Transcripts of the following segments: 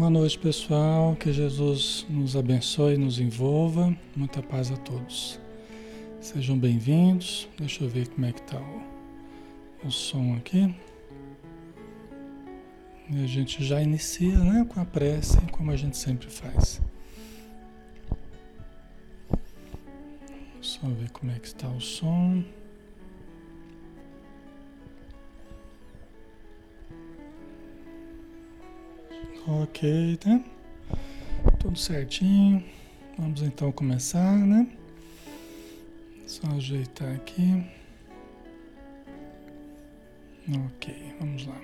Boa noite, pessoal. Que Jesus nos abençoe e nos envolva. Muita paz a todos. Sejam bem-vindos. Deixa eu ver como é que tá o, o som aqui. E a gente já inicia, né, com a prece, como a gente sempre faz. Só ver como é que está o som. Ok, né? Tudo certinho. Vamos então começar, né? Só ajeitar aqui. Ok, vamos lá.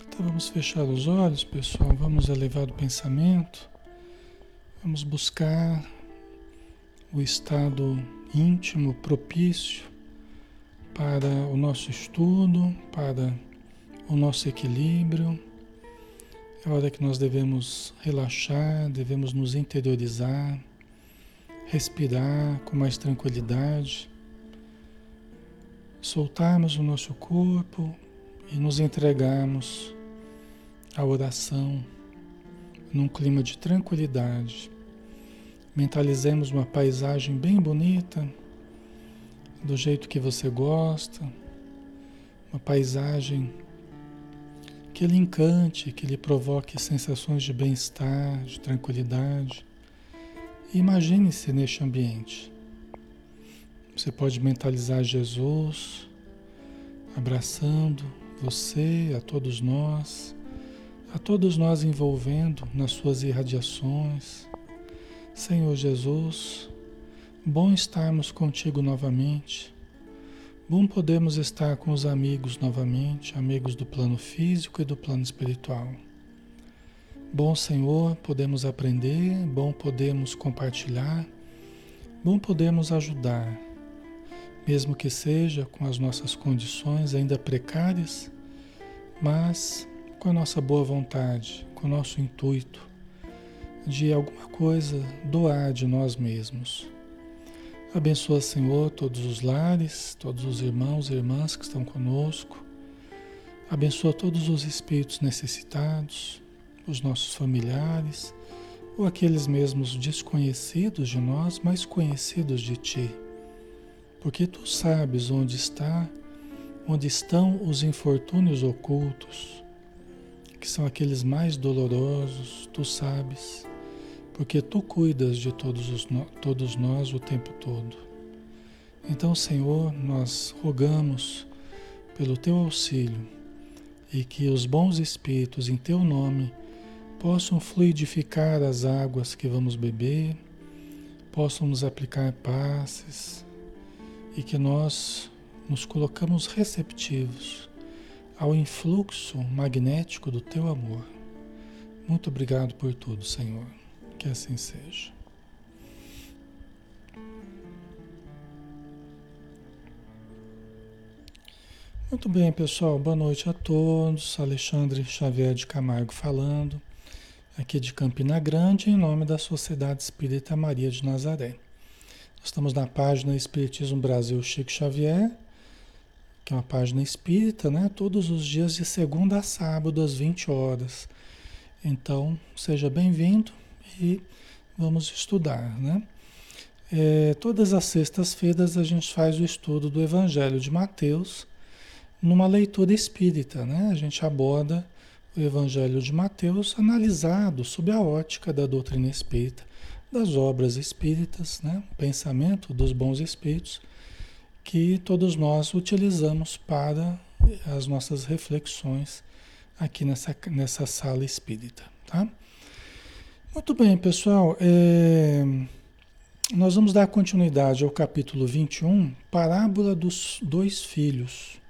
Então vamos fechar os olhos, pessoal. Vamos elevar o pensamento. Vamos buscar o estado íntimo propício para o nosso estudo, para o nosso equilíbrio. É hora que nós devemos relaxar, devemos nos interiorizar, respirar com mais tranquilidade, soltarmos o nosso corpo e nos entregarmos à oração num clima de tranquilidade. Mentalizemos uma paisagem bem bonita, do jeito que você gosta, uma paisagem que lhe encante, que lhe provoque sensações de bem-estar, de tranquilidade. Imagine-se neste ambiente. Você pode mentalizar Jesus abraçando você, a todos nós, a todos nós envolvendo nas suas irradiações. Senhor Jesus, bom estarmos contigo novamente. Bom podemos estar com os amigos novamente, amigos do plano físico e do plano espiritual. Bom Senhor, podemos aprender, bom podemos compartilhar, bom podemos ajudar, mesmo que seja com as nossas condições ainda precárias, mas com a nossa boa vontade, com o nosso intuito de alguma coisa doar de nós mesmos Abençoa, Senhor, todos os lares, todos os irmãos e irmãs que estão conosco. Abençoa todos os espíritos necessitados, os nossos familiares, ou aqueles mesmos desconhecidos de nós, mas conhecidos de Ti. Porque Tu sabes onde está, onde estão os infortúnios ocultos, que são aqueles mais dolorosos, Tu sabes porque tu cuidas de todos, os, todos nós o tempo todo. Então, Senhor, nós rogamos pelo teu auxílio e que os bons espíritos em teu nome possam fluidificar as águas que vamos beber, possam nos aplicar passes e que nós nos colocamos receptivos ao influxo magnético do teu amor. Muito obrigado por tudo, Senhor. Que assim seja. Muito bem, pessoal. Boa noite a todos. Alexandre Xavier de Camargo falando, aqui de Campina Grande, em nome da Sociedade Espírita Maria de Nazaré. Nós estamos na página Espiritismo Brasil Chico Xavier, que é uma página espírita, né? Todos os dias de segunda a sábado, às 20 horas. Então, seja bem-vindo e vamos estudar, né? É, todas as sextas-feiras a gente faz o estudo do Evangelho de Mateus numa leitura espírita, né? A gente aborda o Evangelho de Mateus analisado sob a ótica da doutrina espírita, das obras espíritas, né? O pensamento dos bons espíritos que todos nós utilizamos para as nossas reflexões aqui nessa, nessa sala espírita, tá? Muito bem, pessoal. É... Nós vamos dar continuidade ao capítulo 21, Parábola dos Dois Filhos.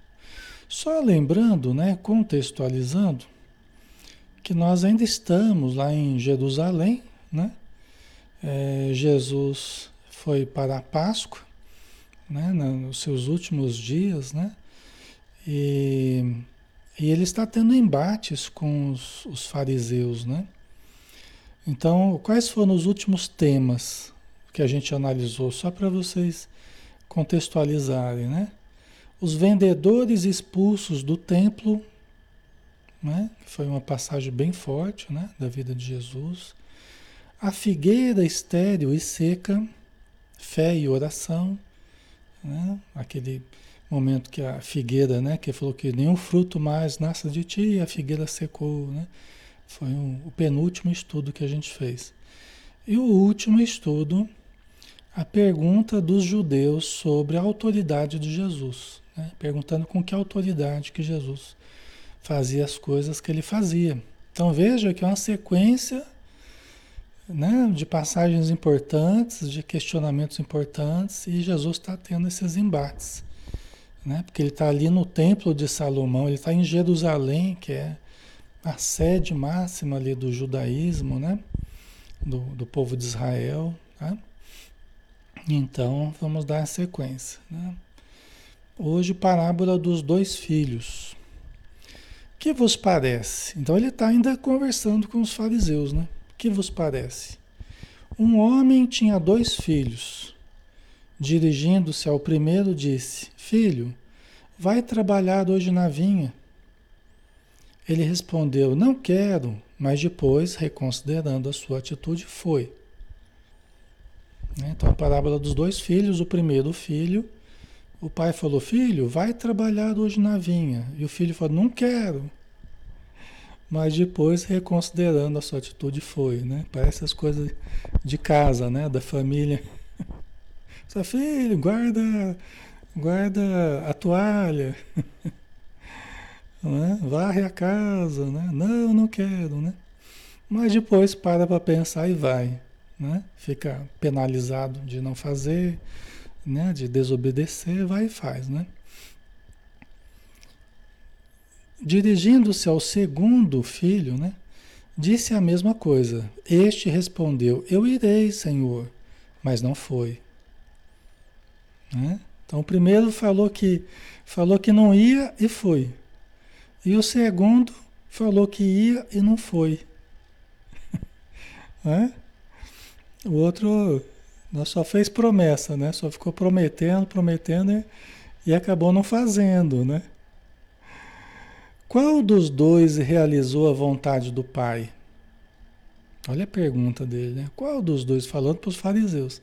Só lembrando, né, contextualizando, que nós ainda estamos lá em Jerusalém, né? É, Jesus foi para a Páscoa, né, nos seus últimos dias, né? E, e ele está tendo embates com os, os fariseus, né? Então, quais foram os últimos temas que a gente analisou, só para vocês contextualizarem, né? Os vendedores expulsos do templo, né? foi uma passagem bem forte né? da vida de Jesus. A figueira estéril e seca, fé e oração, né? aquele momento que a figueira, né? que falou que nenhum fruto mais nasce de ti e a figueira secou. Né? Foi um, o penúltimo estudo que a gente fez. E o último estudo, a pergunta dos judeus sobre a autoridade de Jesus, né? perguntando com que autoridade que Jesus fazia as coisas que ele fazia. Então veja que é uma sequência né, de passagens importantes, de questionamentos importantes, e Jesus está tendo esses embates. Né? Porque ele está ali no templo de Salomão, ele está em Jerusalém, que é a sede máxima ali do judaísmo, né? do, do povo de Israel. Tá? Então, vamos dar a sequência. Né? Hoje, parábola dos dois filhos. Que vos parece? Então, ele está ainda conversando com os fariseus. Né? Que vos parece? Um homem tinha dois filhos. Dirigindo-se ao primeiro, disse: Filho, vai trabalhar hoje na vinha. Ele respondeu: Não quero. Mas depois, reconsiderando a sua atitude, foi. Né? Então, a parábola dos dois filhos: o primeiro filho, o pai falou: Filho, vai trabalhar hoje na vinha. E o filho falou: Não quero. Mas depois, reconsiderando a sua atitude, foi. Né? Parece as coisas de casa, né? da família. Seu filho, guarda, guarda a toalha. né? varre a casa, né? Não, não quero, né? Mas depois para para pensar e vai, né? Fica penalizado de não fazer, né? De desobedecer, vai e faz, né? Dirigindo-se ao segundo filho, né? Disse a mesma coisa. Este respondeu: Eu irei, Senhor, mas não foi. Né? Então o primeiro falou que falou que não ia e foi. E o segundo falou que ia e não foi. né? O outro só fez promessa, né? Só ficou prometendo, prometendo e, e acabou não fazendo, né? Qual dos dois realizou a vontade do Pai? Olha a pergunta dele, né? Qual dos dois, falando para os fariseus,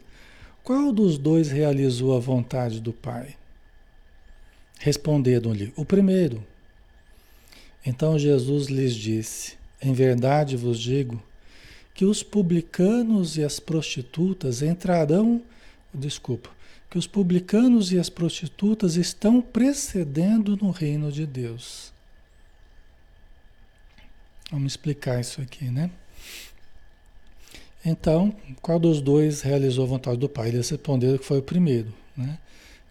qual dos dois realizou a vontade do Pai? Responderam-lhe, o primeiro. Então Jesus lhes disse: Em verdade vos digo que os publicanos e as prostitutas entrarão, desculpa, que os publicanos e as prostitutas estão precedendo no reino de Deus. Vamos explicar isso aqui, né? Então, qual dos dois realizou a vontade do Pai? Eles responderam que foi o primeiro, né?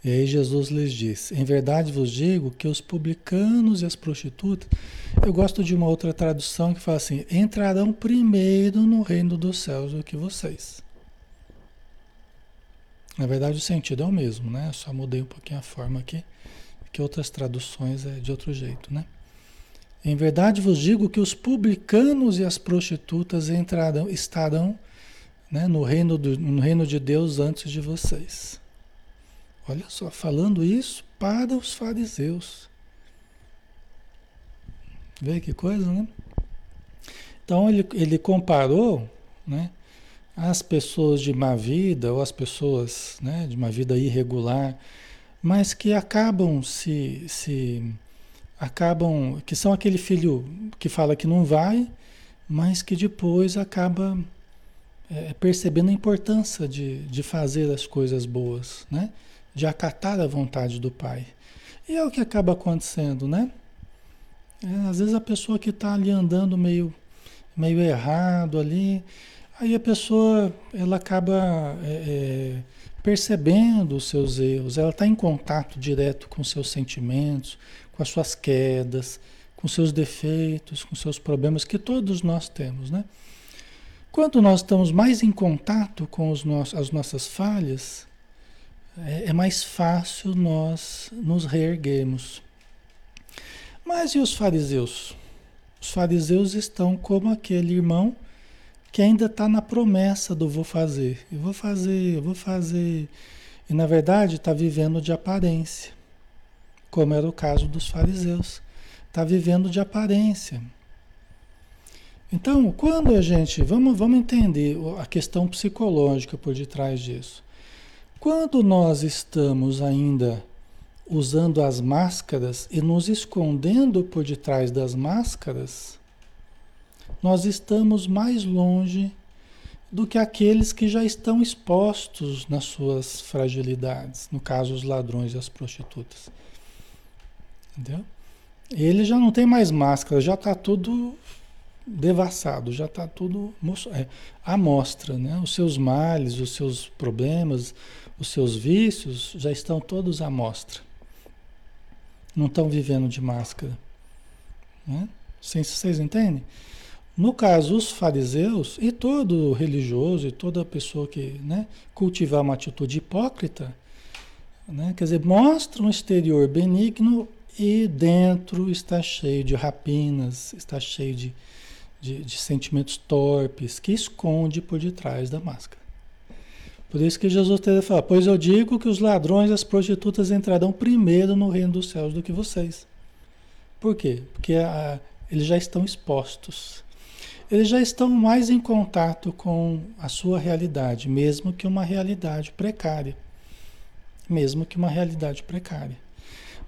E aí Jesus lhes disse: Em verdade vos digo que os publicanos e as prostitutas. Eu gosto de uma outra tradução que fala assim: entrarão primeiro no reino dos céus do que vocês. Na verdade, o sentido é o mesmo, né? só mudei um pouquinho a forma aqui, que outras traduções é de outro jeito, né? Em verdade vos digo que os publicanos e as prostitutas entrarão, estarão né, no, reino do, no reino de Deus antes de vocês. Olha só, falando isso para os fariseus. Vê que coisa, né? Então ele, ele comparou né, as pessoas de má vida, ou as pessoas né, de uma vida irregular, mas que acabam se, se acabam, que são aquele filho que fala que não vai, mas que depois acaba é, percebendo a importância de, de fazer as coisas boas, né? De acatar a vontade do Pai. E é o que acaba acontecendo, né? É, às vezes a pessoa que está ali andando meio, meio errado ali, aí a pessoa ela acaba é, é, percebendo os seus erros, ela está em contato direto com seus sentimentos, com as suas quedas, com seus defeitos, com seus problemas que todos nós temos, né? Quando nós estamos mais em contato com os nossos, as nossas falhas, é, é mais fácil nós nos reerguermos. Mas e os fariseus? Os fariseus estão como aquele irmão que ainda está na promessa do vou fazer. Eu vou fazer, eu vou fazer. E na verdade está vivendo de aparência, como era o caso dos fariseus. está vivendo de aparência. Então, quando a gente. Vamos, vamos entender a questão psicológica por detrás disso. Quando nós estamos ainda usando as máscaras e nos escondendo por detrás das máscaras, nós estamos mais longe do que aqueles que já estão expostos nas suas fragilidades, no caso os ladrões e as prostitutas. Entendeu? Ele já não tem mais máscara, já está tudo devassado, já está tudo é, à mostra, né? Os seus males, os seus problemas, os seus vícios já estão todos à mostra. Não estão vivendo de máscara. Né? Vocês entendem? No caso, os fariseus e todo religioso e toda pessoa que né, cultivar uma atitude hipócrita, né, quer dizer, mostra um exterior benigno e dentro está cheio de rapinas, está cheio de, de, de sentimentos torpes que esconde por detrás da máscara. Por isso que Jesus teve falar, pois eu digo que os ladrões e as prostitutas entrarão primeiro no reino dos céus do que vocês. Por quê? Porque a, eles já estão expostos. Eles já estão mais em contato com a sua realidade, mesmo que uma realidade precária. Mesmo que uma realidade precária.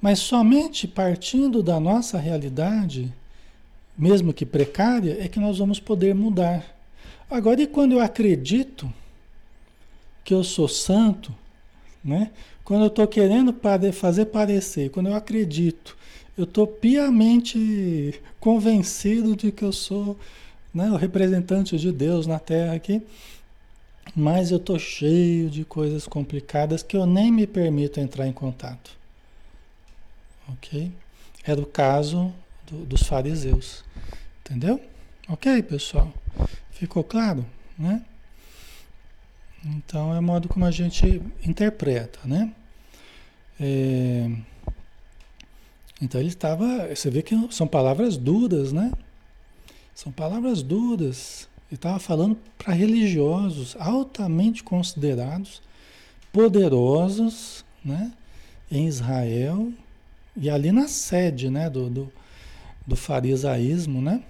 Mas somente partindo da nossa realidade, mesmo que precária, é que nós vamos poder mudar. Agora, e quando eu acredito que eu sou santo, né? Quando eu estou querendo fazer parecer, quando eu acredito, eu estou piamente convencido de que eu sou né, o representante de Deus na Terra aqui, mas eu estou cheio de coisas complicadas que eu nem me permito entrar em contato. Ok? Era o caso do, dos fariseus. Entendeu? Ok, pessoal? Ficou claro? Né? Então é o modo como a gente interpreta, né? É... Então ele estava. Você vê que são palavras duras, né? São palavras duras. Ele estava falando para religiosos altamente considerados, poderosos, né? Em Israel e ali na sede, né? Do, do, do farisaísmo, né?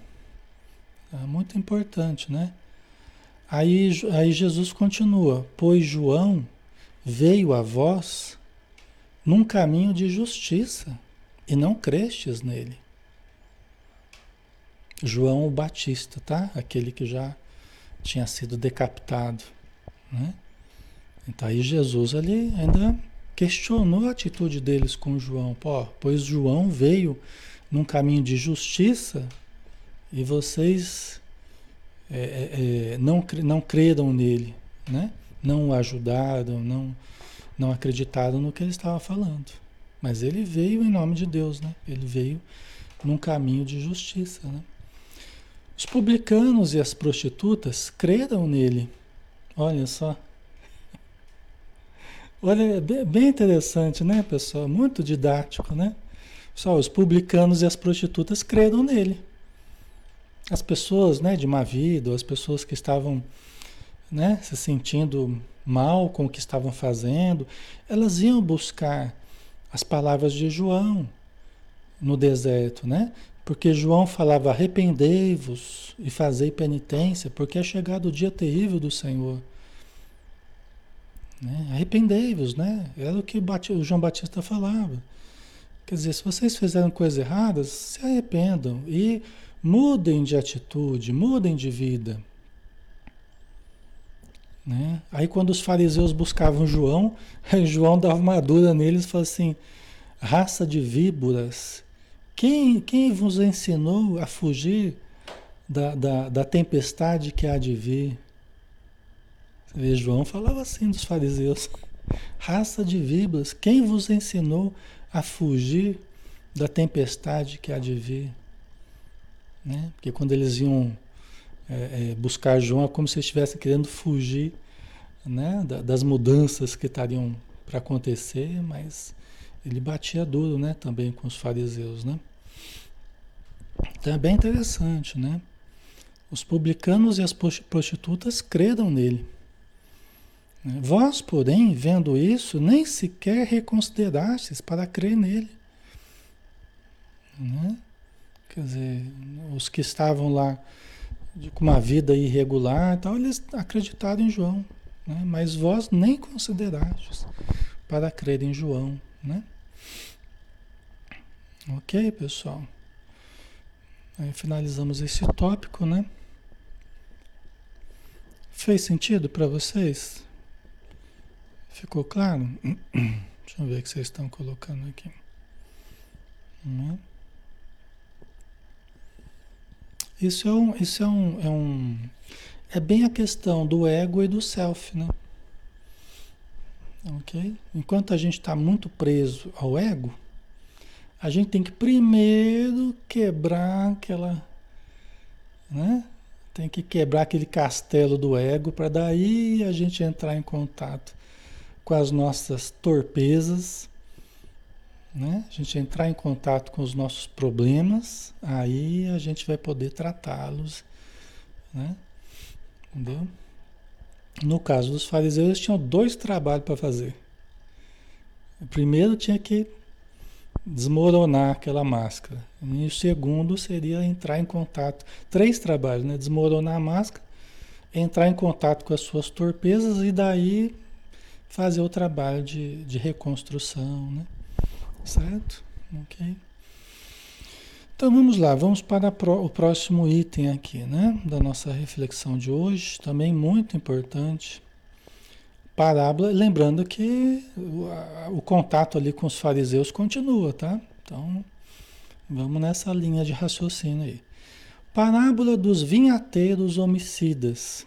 É muito importante, né? Aí, aí Jesus continua: Pois João veio a vós num caminho de justiça e não crestes nele. João o Batista, tá? Aquele que já tinha sido decapitado, né? Então aí Jesus ali ainda questionou a atitude deles com João. Pô, pois João veio num caminho de justiça e vocês é, é, é, não, não creram nele, né? não o ajudaram, não, não acreditaram no que ele estava falando. Mas ele veio em nome de Deus, né? ele veio num caminho de justiça. Né? Os publicanos e as prostitutas creram nele. Olha só. Olha, é bem interessante, né, pessoal? Muito didático, né? Só os publicanos e as prostitutas creram nele. As pessoas né, de má vida, as pessoas que estavam né, se sentindo mal com o que estavam fazendo, elas iam buscar as palavras de João no deserto, né? Porque João falava: arrependei-vos e fazei penitência, porque é chegado o dia terrível do Senhor. Né? Arrependei-vos, né? Era o que o João Batista falava. Quer dizer, se vocês fizeram coisas erradas, se arrependam e Mudem de atitude, mudem de vida. Né? Aí quando os fariseus buscavam João, João dava uma dura neles e falou assim, raça de víboras, quem, quem vos ensinou a fugir da, da, da tempestade que há de vir? Vê, João falava assim dos fariseus, raça de víboras, quem vos ensinou a fugir da tempestade que há de vir? Né? Porque quando eles iam é, é, buscar João, é como se estivessem querendo fugir né? Da, das mudanças que estariam para acontecer, mas ele batia duro né? também com os fariseus. Né? Então é bem interessante. Né? Os publicanos e as prostitutas creram nele. Né? Vós, porém, vendo isso, nem sequer reconsiderastes para crer nele. Né? Quer dizer, os que estavam lá com uma vida irregular, tal, eles acreditaram em João, né? mas vós nem considerastes para crer em João. Né? Ok, pessoal? Aí finalizamos esse tópico, né? Fez sentido para vocês? Ficou claro? Deixa eu ver o que vocês estão colocando aqui. Né? Isso é um, isso é um, é um, é bem a questão do ego e do self, né? Ok? Enquanto a gente está muito preso ao ego, a gente tem que primeiro quebrar aquela, né? Tem que quebrar aquele castelo do ego para daí a gente entrar em contato com as nossas torpezas, né? A gente entrar em contato com os nossos problemas, aí a gente vai poder tratá-los, né? Entendeu? No caso dos fariseus, eles tinham dois trabalhos para fazer. O primeiro tinha que desmoronar aquela máscara. E o segundo seria entrar em contato. Três trabalhos, né? Desmoronar a máscara, entrar em contato com as suas torpezas e daí fazer o trabalho de, de reconstrução, né? Certo? Ok. Então vamos lá, vamos para o próximo item aqui, né? Da nossa reflexão de hoje, também muito importante. Parábola, lembrando que o, o contato ali com os fariseus continua, tá? Então vamos nessa linha de raciocínio aí. Parábola dos vinhateiros homicidas.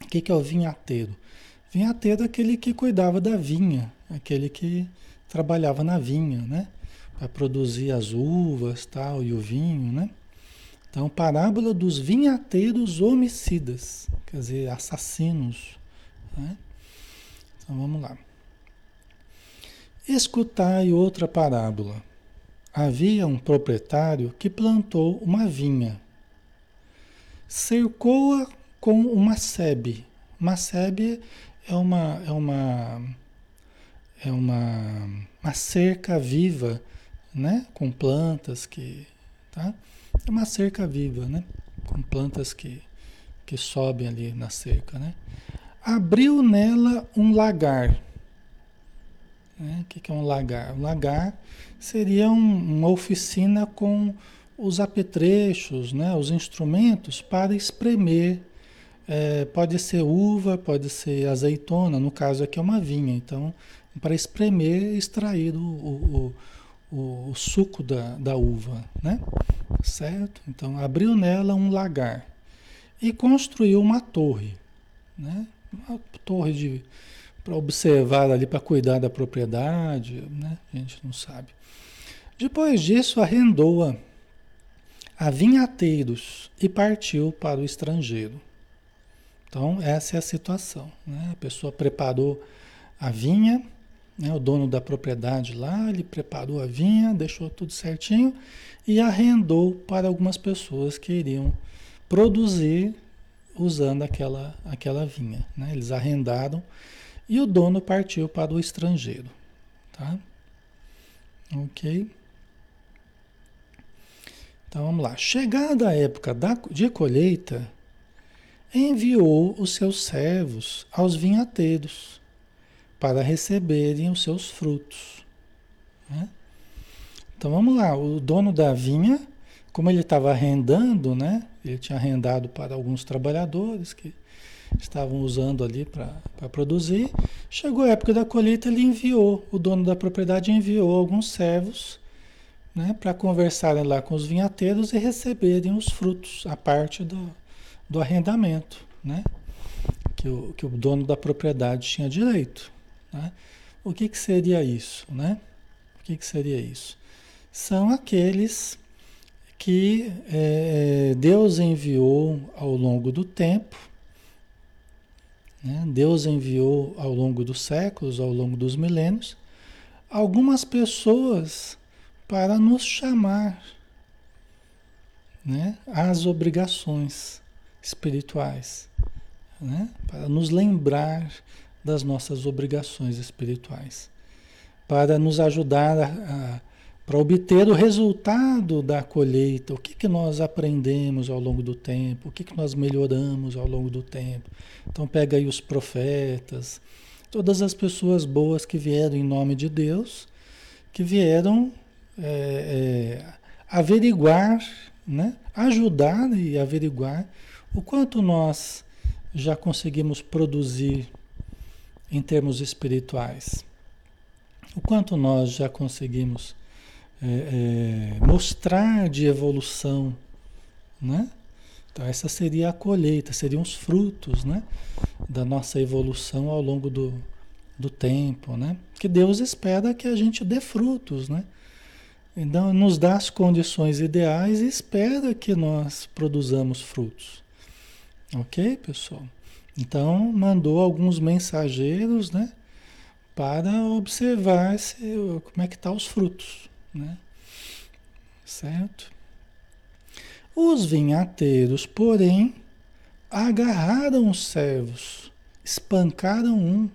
O que, que é o vinhateiro? Vinhateiro é aquele que cuidava da vinha, aquele que trabalhava na vinha, né? Para produzir as uvas tal, e o vinho, né? Então, parábola dos vinhateiros homicidas, quer dizer, assassinos. Né? Então vamos lá. Escutai outra parábola. Havia um proprietário que plantou uma vinha, cercou-a com uma sebe. Uma sebe é uma, é uma é uma, uma cerca viva, né? Com plantas que, tá? É uma cerca viva, né? Com plantas que, que sobem ali na cerca, né? Abriu nela um lagar. Né? O que é um lagar? Um lagar seria um, uma oficina com os apetrechos, né? os instrumentos para espremer. É, pode ser uva, pode ser azeitona, no caso aqui é uma vinha. Então, para espremer e extrair o, o, o, o, suco da, da uva, né? Certo? Então, abriu nela um lagar e construiu uma torre, né? Uma torre de para observar ali, para cuidar da propriedade, né? A gente não sabe. Depois disso, arrendou-a a vinhateiros e partiu para o estrangeiro. Então, essa é a situação. Né? A pessoa preparou a vinha, né, o dono da propriedade lá, ele preparou a vinha, deixou tudo certinho e arrendou para algumas pessoas que iriam produzir usando aquela, aquela vinha. Né? Eles arrendaram e o dono partiu para o estrangeiro. Tá? Ok? Então vamos lá. Chegada a época da, de colheita, enviou os seus servos aos vinhateiros para receberem os seus frutos. Né? Então vamos lá, o dono da vinha, como ele estava arrendando, né? Ele tinha arrendado para alguns trabalhadores que estavam usando ali para produzir. Chegou a época da colheita, ele enviou, o dono da propriedade enviou alguns servos né, para conversarem lá com os vinhateiros e receberem os frutos, a parte do, do arrendamento, né, que, o, que o dono da propriedade tinha direito. Né? O que, que seria isso? Né? O que, que seria isso? São aqueles que é, Deus enviou ao longo do tempo, né? Deus enviou ao longo dos séculos, ao longo dos milênios, algumas pessoas para nos chamar né? às obrigações espirituais, né? para nos lembrar das nossas obrigações espirituais, para nos ajudar a, para obter o resultado da colheita, o que, que nós aprendemos ao longo do tempo, o que, que nós melhoramos ao longo do tempo. Então pega aí os profetas, todas as pessoas boas que vieram em nome de Deus, que vieram é, é, averiguar, né? ajudar e averiguar o quanto nós já conseguimos produzir em termos espirituais, o quanto nós já conseguimos é, é, mostrar de evolução, né? Então essa seria a colheita, seriam os frutos, né? Da nossa evolução ao longo do, do tempo, né? Que Deus espera que a gente dê frutos, né? Então nos dá as condições ideais e espera que nós produzamos frutos. Ok, pessoal? Então mandou alguns mensageiros, né? Para observar se, como é que tá os frutos, né? Certo? Os vinhateiros, porém, agarraram os servos, espancaram um,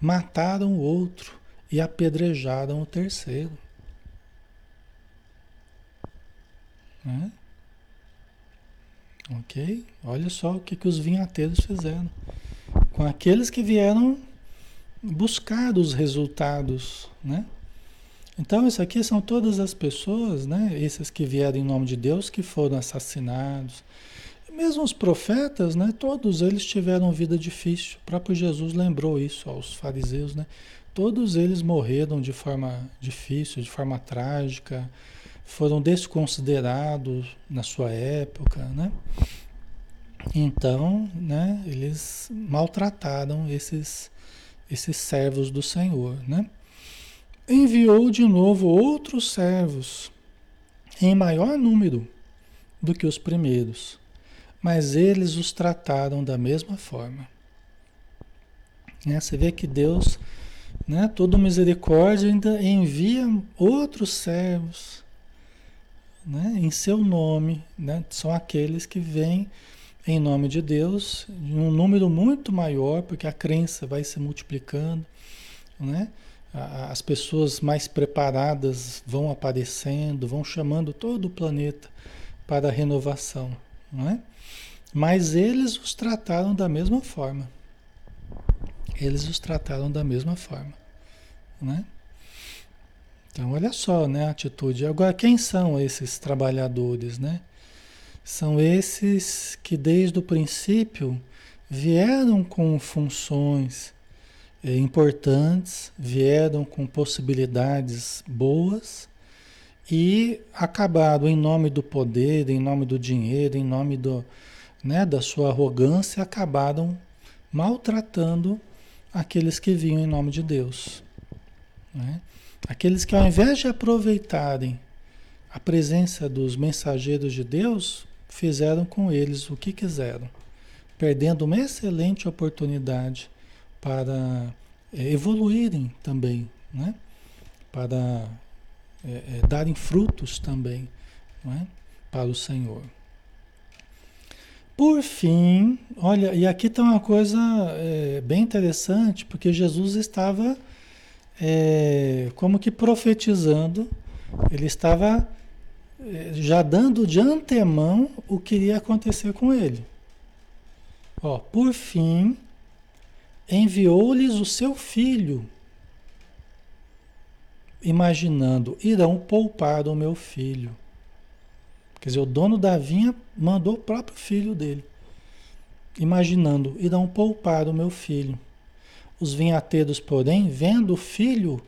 mataram o outro e apedrejaram o terceiro. Né? Ok? Olha só o que, que os vinhateiros fizeram com aqueles que vieram buscar os resultados, né? Então, isso aqui são todas as pessoas, né? Esses que vieram em nome de Deus, que foram assassinados. Mesmo os profetas, né? Todos eles tiveram vida difícil. O próprio Jesus lembrou isso aos fariseus, né? Todos eles morreram de forma difícil, de forma trágica, foram desconsiderados na sua época, né? Então, né? Eles maltrataram esses esses servos do Senhor, né? enviou de novo outros servos, em maior número do que os primeiros, mas eles os trataram da mesma forma. Né? Você vê que Deus, né, todo misericórdia, ainda envia outros servos né, em seu nome, né? são aqueles que vêm em nome de Deus, em um número muito maior, porque a crença vai se multiplicando, né? as pessoas mais preparadas vão aparecendo, vão chamando todo o planeta para a renovação, é? Mas eles os trataram da mesma forma. Eles os trataram da mesma forma, né? Então, olha só, né, a atitude. Agora, quem são esses trabalhadores, né? São esses que desde o princípio vieram com funções, é, importantes, vieram com possibilidades boas e acabaram em nome do poder, em nome do dinheiro, em nome do, né, da sua arrogância, acabaram maltratando aqueles que vinham em nome de Deus. Né? Aqueles que ao invés de aproveitarem a presença dos mensageiros de Deus, fizeram com eles o que quiseram, perdendo uma excelente oportunidade para é, evoluírem também, né? para é, é, darem frutos também é? para o Senhor. Por fim, olha, e aqui está uma coisa é, bem interessante, porque Jesus estava é, como que profetizando, ele estava já dando de antemão o que iria acontecer com ele. Ó, por fim, enviou-lhes o seu filho, imaginando, irão poupar o meu filho. Quer dizer, o dono da vinha mandou o próprio filho dele, imaginando, irão poupar o meu filho. Os vinhateiros, porém, vendo o filho,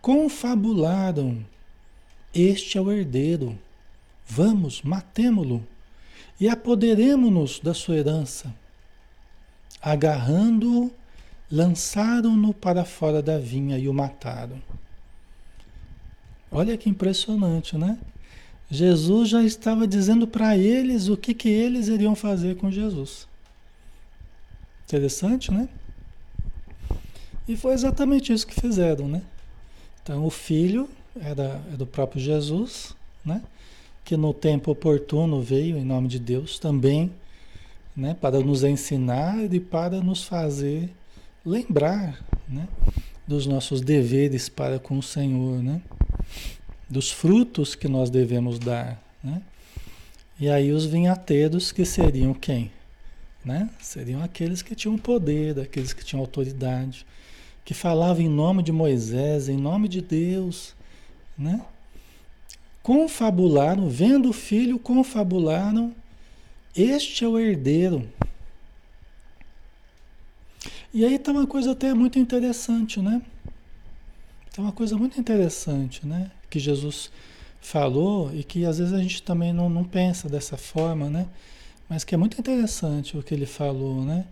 confabularam: Este é o herdeiro. Vamos, matemo-lo e apoderemo-nos da sua herança. Agarrando-o, lançaram-no para fora da vinha e o mataram. Olha que impressionante, né? Jesus já estava dizendo para eles o que, que eles iriam fazer com Jesus. Interessante, né? E foi exatamente isso que fizeram, né? Então o filho era, era do próprio Jesus, né? Que no tempo oportuno veio em nome de Deus também, né? Para nos ensinar e para nos fazer lembrar né, dos nossos deveres para com o Senhor, né? dos frutos que nós devemos dar, né? E aí os vinhateiros que seriam quem? Né? Seriam aqueles que tinham poder, aqueles que tinham autoridade, que falavam em nome de Moisés, em nome de Deus, né? Confabularam, vendo o filho, confabularam, este é o herdeiro. E aí está uma coisa até muito interessante, né? Está uma coisa muito interessante, né? Que Jesus falou e que às vezes a gente também não, não pensa dessa forma, né? Mas que é muito interessante o que ele falou, né?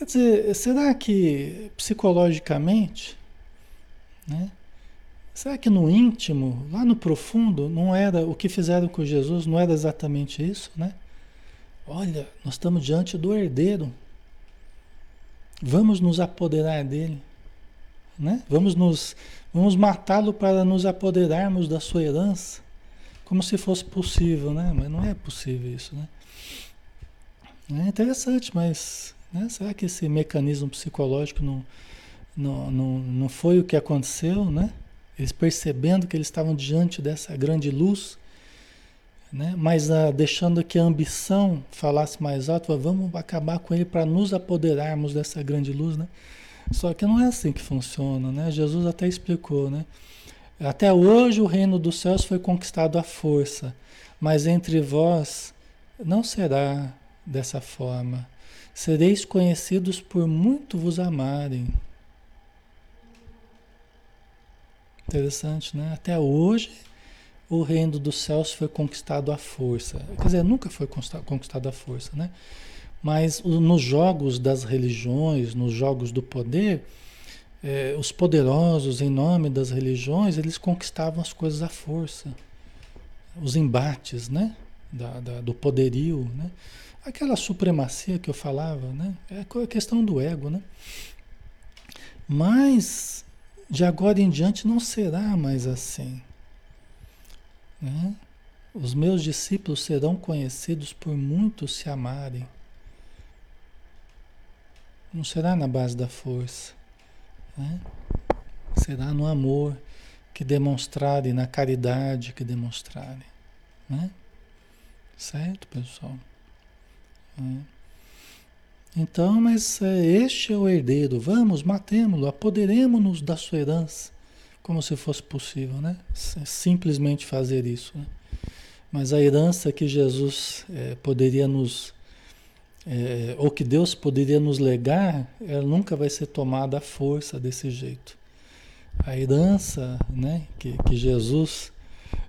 Quer dizer, será que psicologicamente, né? Será que no íntimo, lá no profundo, não era o que fizeram com Jesus, não era exatamente isso, né? Olha, nós estamos diante do herdeiro. Vamos nos apoderar dele, né? Vamos nos vamos matá-lo para nos apoderarmos da sua herança, como se fosse possível, né? Mas não é possível isso, né? É interessante, mas né? será que esse mecanismo psicológico não, não, não, não foi o que aconteceu, né? Eles percebendo que eles estavam diante dessa grande luz, né? mas ah, deixando que a ambição falasse mais alto, vamos acabar com ele para nos apoderarmos dessa grande luz, né? Só que não é assim que funciona, né? Jesus até explicou, né? Até hoje o reino dos céus foi conquistado à força, mas entre vós não será dessa forma. Sereis conhecidos por muito vos amarem. Interessante, né? Até hoje o reino dos céus foi conquistado à força. Quer dizer, nunca foi conquistado à força, né? Mas nos jogos das religiões, nos jogos do poder, eh, os poderosos, em nome das religiões, eles conquistavam as coisas à força. Os embates, né? Da, da, do poderio, né? Aquela supremacia que eu falava, né? É a questão do ego, né? Mas de agora em diante não será mais assim. Né? Os meus discípulos serão conhecidos por muitos se amarem. Não será na base da força. Né? Será no amor que demonstrarem, na caridade que demonstrarem. Né? Certo, pessoal? É. Então, mas é, este é o herdeiro. Vamos, matemos-lo, apoderemos-nos da sua herança. Como se fosse possível, né? Simplesmente fazer isso. Né? Mas a herança que Jesus é, poderia nos. É, ou que Deus poderia nos legar, ela nunca vai ser tomada à força desse jeito. A herança né, que, que Jesus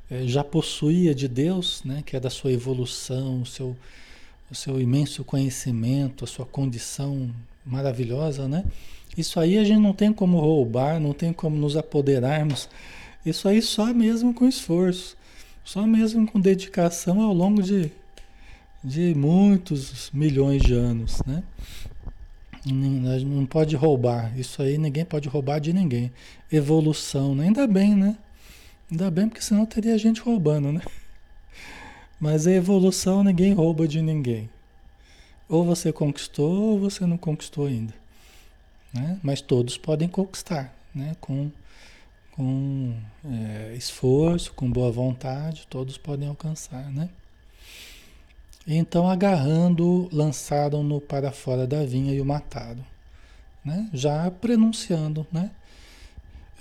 é, já possuía de Deus, né, que é da sua evolução, o seu o seu imenso conhecimento, a sua condição maravilhosa, né? Isso aí a gente não tem como roubar, não tem como nos apoderarmos. Isso aí só mesmo com esforço, só mesmo com dedicação ao longo de, de muitos milhões de anos, né? Não pode roubar, isso aí ninguém pode roubar de ninguém. Evolução, né? ainda bem, né? Ainda bem, porque senão teria gente roubando, né? Mas a evolução ninguém rouba de ninguém. Ou você conquistou ou você não conquistou ainda. Né? Mas todos podem conquistar, né? com, com é, esforço, com boa vontade, todos podem alcançar. Né? Então, agarrando, lançaram-no para fora da vinha e o mataram. Né? Já prenunciando, né?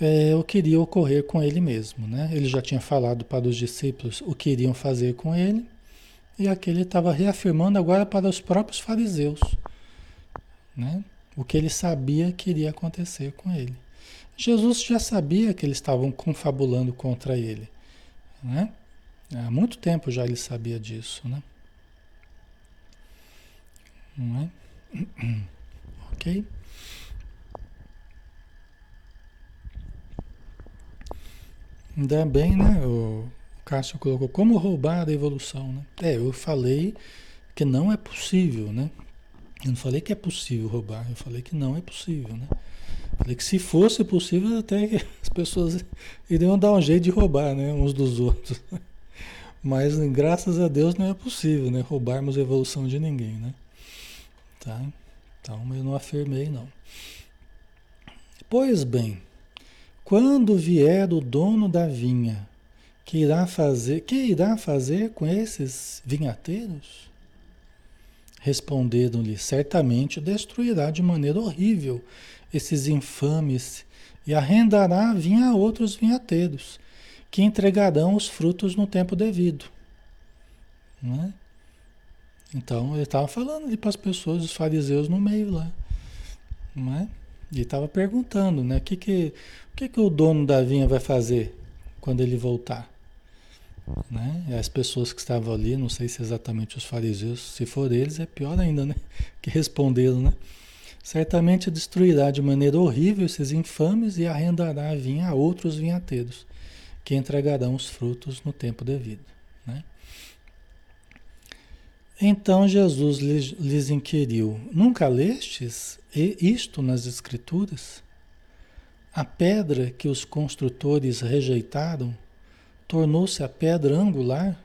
É, o que iria ocorrer com ele mesmo. Né? Ele já tinha falado para os discípulos o que iriam fazer com ele, e aqui ele estava reafirmando agora para os próprios fariseus né? o que ele sabia que iria acontecer com ele. Jesus já sabia que eles estavam confabulando contra ele. Né? Há muito tempo já ele sabia disso. Né? Não é? ok? Ainda bem, né? O Cássio colocou como roubar a evolução, né? É, eu falei que não é possível, né? Eu não falei que é possível roubar, eu falei que não é possível, né? Falei que se fosse possível, até as pessoas iriam dar um jeito de roubar, né? Uns dos outros. Mas graças a Deus não é possível, né? Roubarmos a evolução de ninguém, né? Tá? Então eu não afirmei, não. Pois bem. Quando vier o dono da vinha que irá fazer, que irá fazer com esses vinhateiros? Responderam-lhe: Certamente destruirá de maneira horrível esses infames e arrendará vinha a outros vinhateiros, que entregarão os frutos no tempo devido. Né? Então ele estava falando ali para as pessoas, os fariseus no meio lá. Não é? E estava perguntando, né? O que, que, o que, que o dono da vinha vai fazer quando ele voltar? Né? As pessoas que estavam ali, não sei se exatamente os fariseus, se for eles é pior ainda, né? Que responderam, né? Certamente destruirá de maneira horrível esses infames e arrendará a vinha a outros vinhateiros, que entregarão os frutos no tempo devido. Então Jesus lhes, lhes inquiriu: Nunca lestes isto nas Escrituras? A pedra que os construtores rejeitaram tornou-se a pedra angular,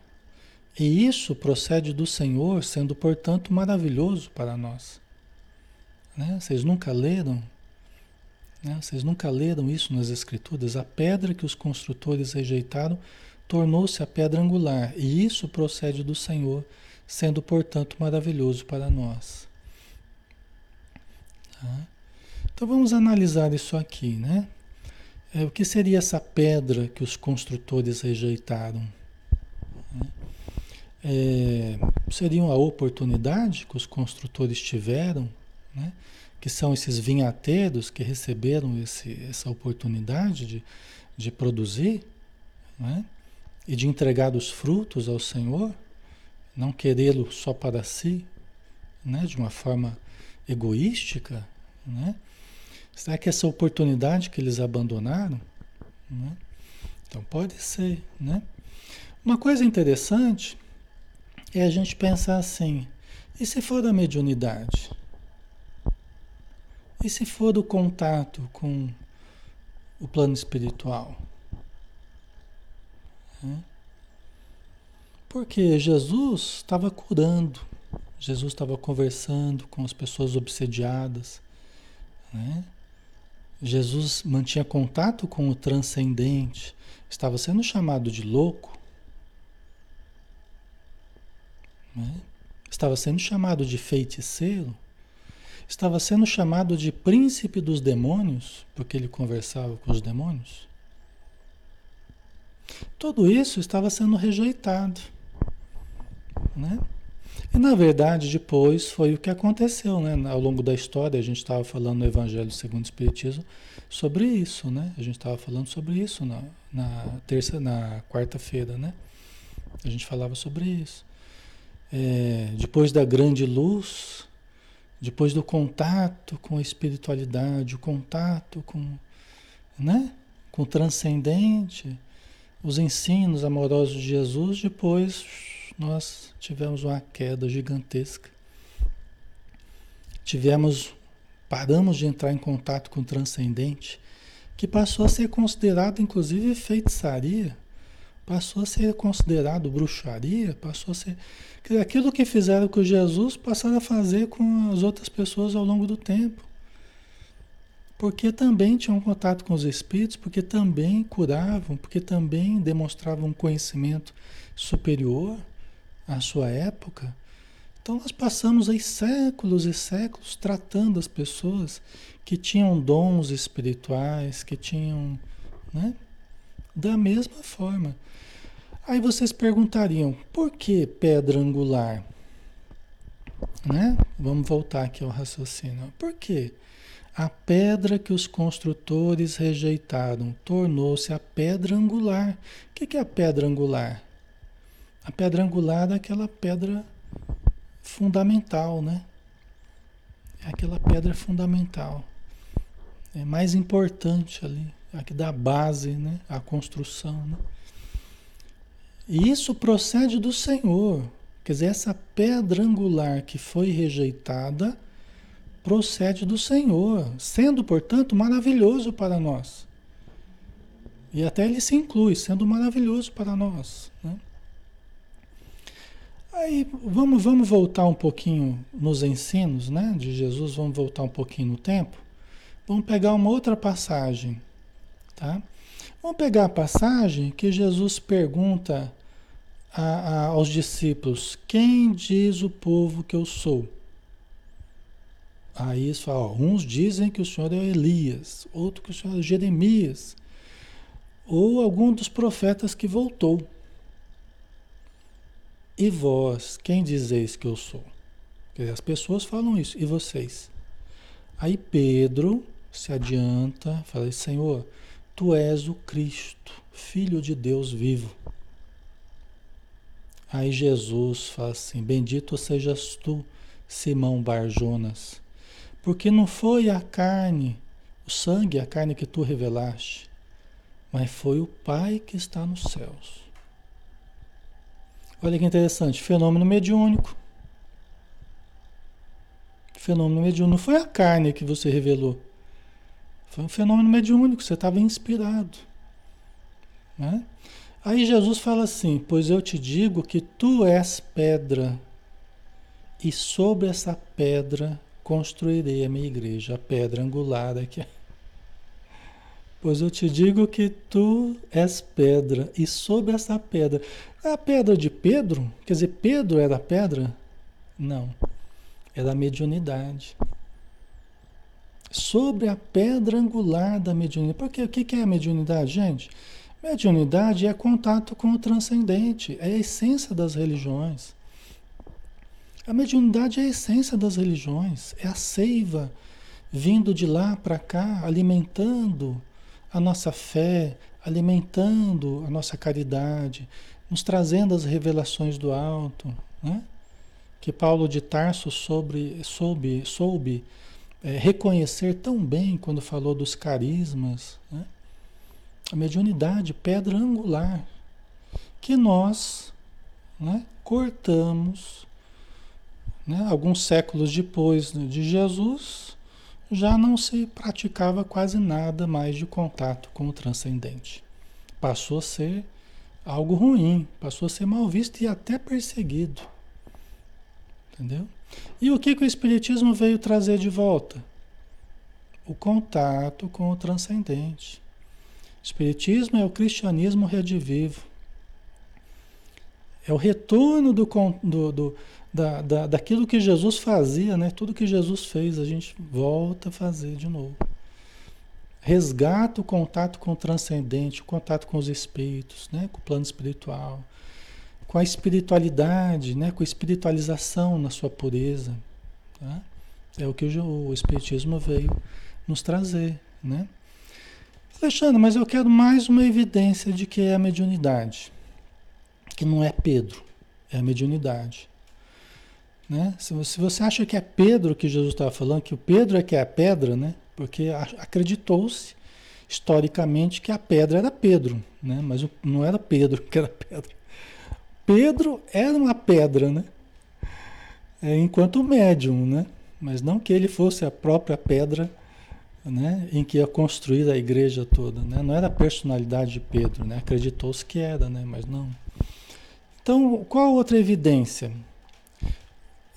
e isso procede do Senhor, sendo portanto maravilhoso para nós. Né? Vocês nunca leram? Né? Vocês nunca leram isso nas Escrituras? A pedra que os construtores rejeitaram tornou-se a pedra angular, e isso procede do Senhor, sendo portanto maravilhoso para nós. Tá? Então vamos analisar isso aqui, né? É, o que seria essa pedra que os construtores rejeitaram? É, seria a oportunidade que os construtores tiveram, né? que são esses vinhateiros que receberam esse, essa oportunidade de, de produzir né? e de entregar os frutos ao Senhor, não querê-lo só para si, né? de uma forma egoística, né? Será que essa oportunidade que eles abandonaram? Né? Então pode ser, né? Uma coisa interessante é a gente pensar assim: e se for da mediunidade? E se for do contato com o plano espiritual? Né? Porque Jesus estava curando, Jesus estava conversando com as pessoas obsediadas, né? Jesus mantinha contato com o transcendente, estava sendo chamado de louco, né? estava sendo chamado de feiticeiro, estava sendo chamado de príncipe dos demônios, porque ele conversava com os demônios. Tudo isso estava sendo rejeitado. Né? E na verdade, depois foi o que aconteceu, né? Ao longo da história, a gente estava falando no Evangelho segundo o Espiritismo sobre isso, né? A gente estava falando sobre isso na, na terça, na quarta-feira, né? A gente falava sobre isso. É, depois da grande luz, depois do contato com a espiritualidade, o contato com, né? Com o transcendente, os ensinos amorosos de Jesus, depois nós tivemos uma queda gigantesca. Tivemos, paramos de entrar em contato com o transcendente, que passou a ser considerado inclusive feitiçaria, passou a ser considerado bruxaria, passou a ser. Aquilo que fizeram com Jesus passaram a fazer com as outras pessoas ao longo do tempo. Porque também tinham contato com os espíritos, porque também curavam, porque também demonstravam um conhecimento superior à sua época. Então nós passamos aí séculos e séculos tratando as pessoas que tinham dons espirituais, que tinham, né? Da mesma forma. Aí vocês perguntariam, por que pedra angular? Né? Vamos voltar aqui ao raciocínio. Por quê? A pedra que os construtores rejeitaram tornou-se a pedra angular. O que é a pedra angular? A pedra angular é aquela pedra fundamental, né? É aquela pedra fundamental. É mais importante ali, a que dá base, né? A construção, né? E isso procede do Senhor. Quer dizer, essa pedra angular que foi rejeitada procede do Senhor, sendo, portanto, maravilhoso para nós. E até ele se inclui, sendo maravilhoso para nós. Né? Aí vamos, vamos voltar um pouquinho nos ensinos né, de Jesus, vamos voltar um pouquinho no tempo. Vamos pegar uma outra passagem. Tá? Vamos pegar a passagem que Jesus pergunta a, a, aos discípulos: Quem diz o povo que eu sou? Aí eles falam: uns dizem que o Senhor é Elias, outros que o Senhor é Jeremias, ou algum dos profetas que voltou. E vós, quem dizeis que eu sou? Dizer, as pessoas falam isso, e vocês? Aí Pedro se adianta, fala: Senhor, tu és o Cristo, Filho de Deus vivo. Aí Jesus fala assim: Bendito sejas tu, Simão Barjonas, porque não foi a carne, o sangue, a carne que tu revelaste, mas foi o Pai que está nos céus. Olha que interessante, fenômeno mediúnico. Fenômeno mediúnico. Não foi a carne que você revelou. Foi um fenômeno mediúnico, você estava inspirado. Né? Aí Jesus fala assim: Pois eu te digo que tu és pedra, e sobre essa pedra construirei a minha igreja, a pedra angular aqui. Pois eu te digo que tu és pedra, e sobre essa pedra. É a pedra de Pedro? Quer dizer, Pedro era pedra? Não. Era a mediunidade. Sobre a pedra angular da mediunidade. Porque o que é a mediunidade, gente? Mediunidade é contato com o transcendente, é a essência das religiões. A mediunidade é a essência das religiões, é a seiva vindo de lá para cá, alimentando a nossa fé, alimentando a nossa caridade, nos trazendo as revelações do alto, né? que Paulo de Tarso sobre, soube, soube é, reconhecer tão bem quando falou dos carismas. Né? a mediunidade, pedra angular, que nós né, cortamos. Né, alguns séculos depois de Jesus, já não se praticava quase nada mais de contato com o transcendente. Passou a ser algo ruim, passou a ser mal visto e até perseguido. Entendeu? E o que, que o Espiritismo veio trazer de volta? O contato com o transcendente. Espiritismo é o cristianismo redivivo. É o retorno do, do, do da, da, daquilo que Jesus fazia, né? Tudo que Jesus fez, a gente volta a fazer de novo. Resgata o contato com o transcendente, o contato com os espíritos, né? com o plano espiritual, com a espiritualidade, né? com a espiritualização na sua pureza. Tá? É o que o, Espiritismo veio nos trazer. Né? Alexandre, mas eu quero mais uma evidência de que é a mediunidade. Que não é Pedro, é a mediunidade. Né? Se, você acha que é Pedro que Jesus estava falando, que o Pedro é que é a pedra, né? Porque acreditou-se historicamente que a pedra era Pedro, né? mas não era Pedro que era pedra. Pedro era uma pedra, né? É, enquanto médium, né? mas não que ele fosse a própria pedra né, em que ia construir a igreja toda. Né? Não era a personalidade de Pedro, né? acreditou-se que era, né? mas não. Então, qual outra evidência?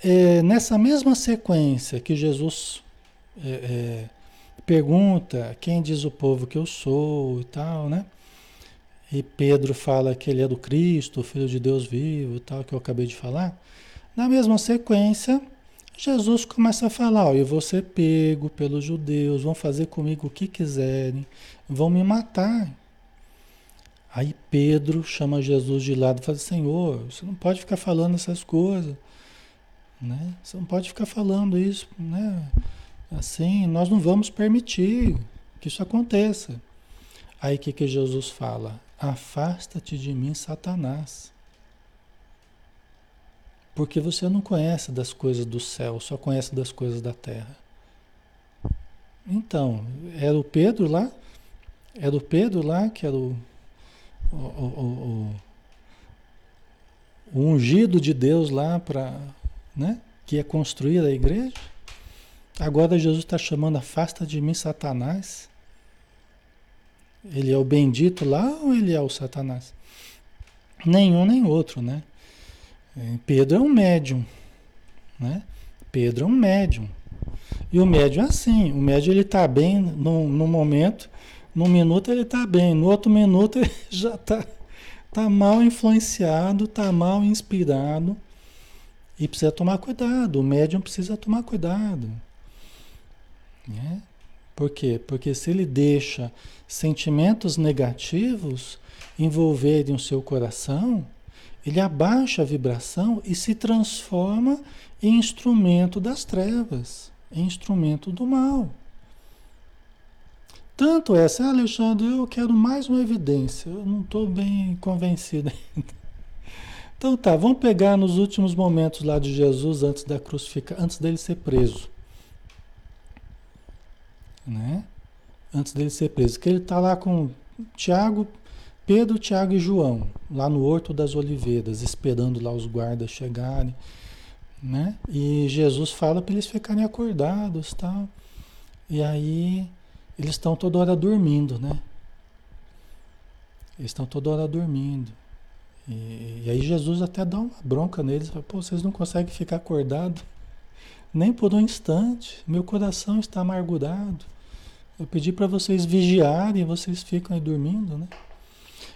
É, nessa mesma sequência que Jesus é, é, pergunta quem diz o povo que eu sou e tal, né? E Pedro fala que ele é do Cristo, filho de Deus vivo e tal, que eu acabei de falar. Na mesma sequência, Jesus começa a falar, ó, eu vou ser pego pelos judeus, vão fazer comigo o que quiserem, vão me matar. Aí Pedro chama Jesus de lado e fala, Senhor, você não pode ficar falando essas coisas, né? Você não pode ficar falando isso, né? Assim, nós não vamos permitir que isso aconteça. Aí o que, que Jesus fala? Afasta-te de mim, Satanás. Porque você não conhece das coisas do céu, só conhece das coisas da terra. Então, era o Pedro lá, era o Pedro lá, que era o, o, o, o ungido de Deus lá para, né, que ia construir a igreja. Agora Jesus está chamando, afasta de mim, Satanás. Ele é o bendito lá ou ele é o Satanás? Nenhum nem outro, né? É, Pedro é um médium, né? Pedro é um médium. E o médium é assim, o médium ele está bem no, no momento, Num minuto ele está bem, no outro minuto ele já está tá mal influenciado, está mal inspirado. E precisa tomar cuidado, o médium precisa tomar cuidado. Né? Por quê? Porque se ele deixa sentimentos negativos envolverem o seu coração, ele abaixa a vibração e se transforma em instrumento das trevas, em instrumento do mal. Tanto é assim, ah, Alexandre, eu quero mais uma evidência, eu não estou bem convencido ainda. Então tá, vamos pegar nos últimos momentos lá de Jesus antes da crucificação, antes dele ser preso. Né? Antes dele ser preso, que ele está lá com Tiago, Pedro, Tiago e João, lá no Horto das Oliveiras, esperando lá os guardas chegarem, né? E Jesus fala para eles ficarem acordados, tal. E aí eles estão toda hora dormindo, né? Eles estão toda hora dormindo. E, e, aí Jesus até dá uma bronca neles, fala, pô, vocês não conseguem ficar acordados nem por um instante. Meu coração está amargurado. Eu pedi para vocês vigiarem vocês ficam aí dormindo, né?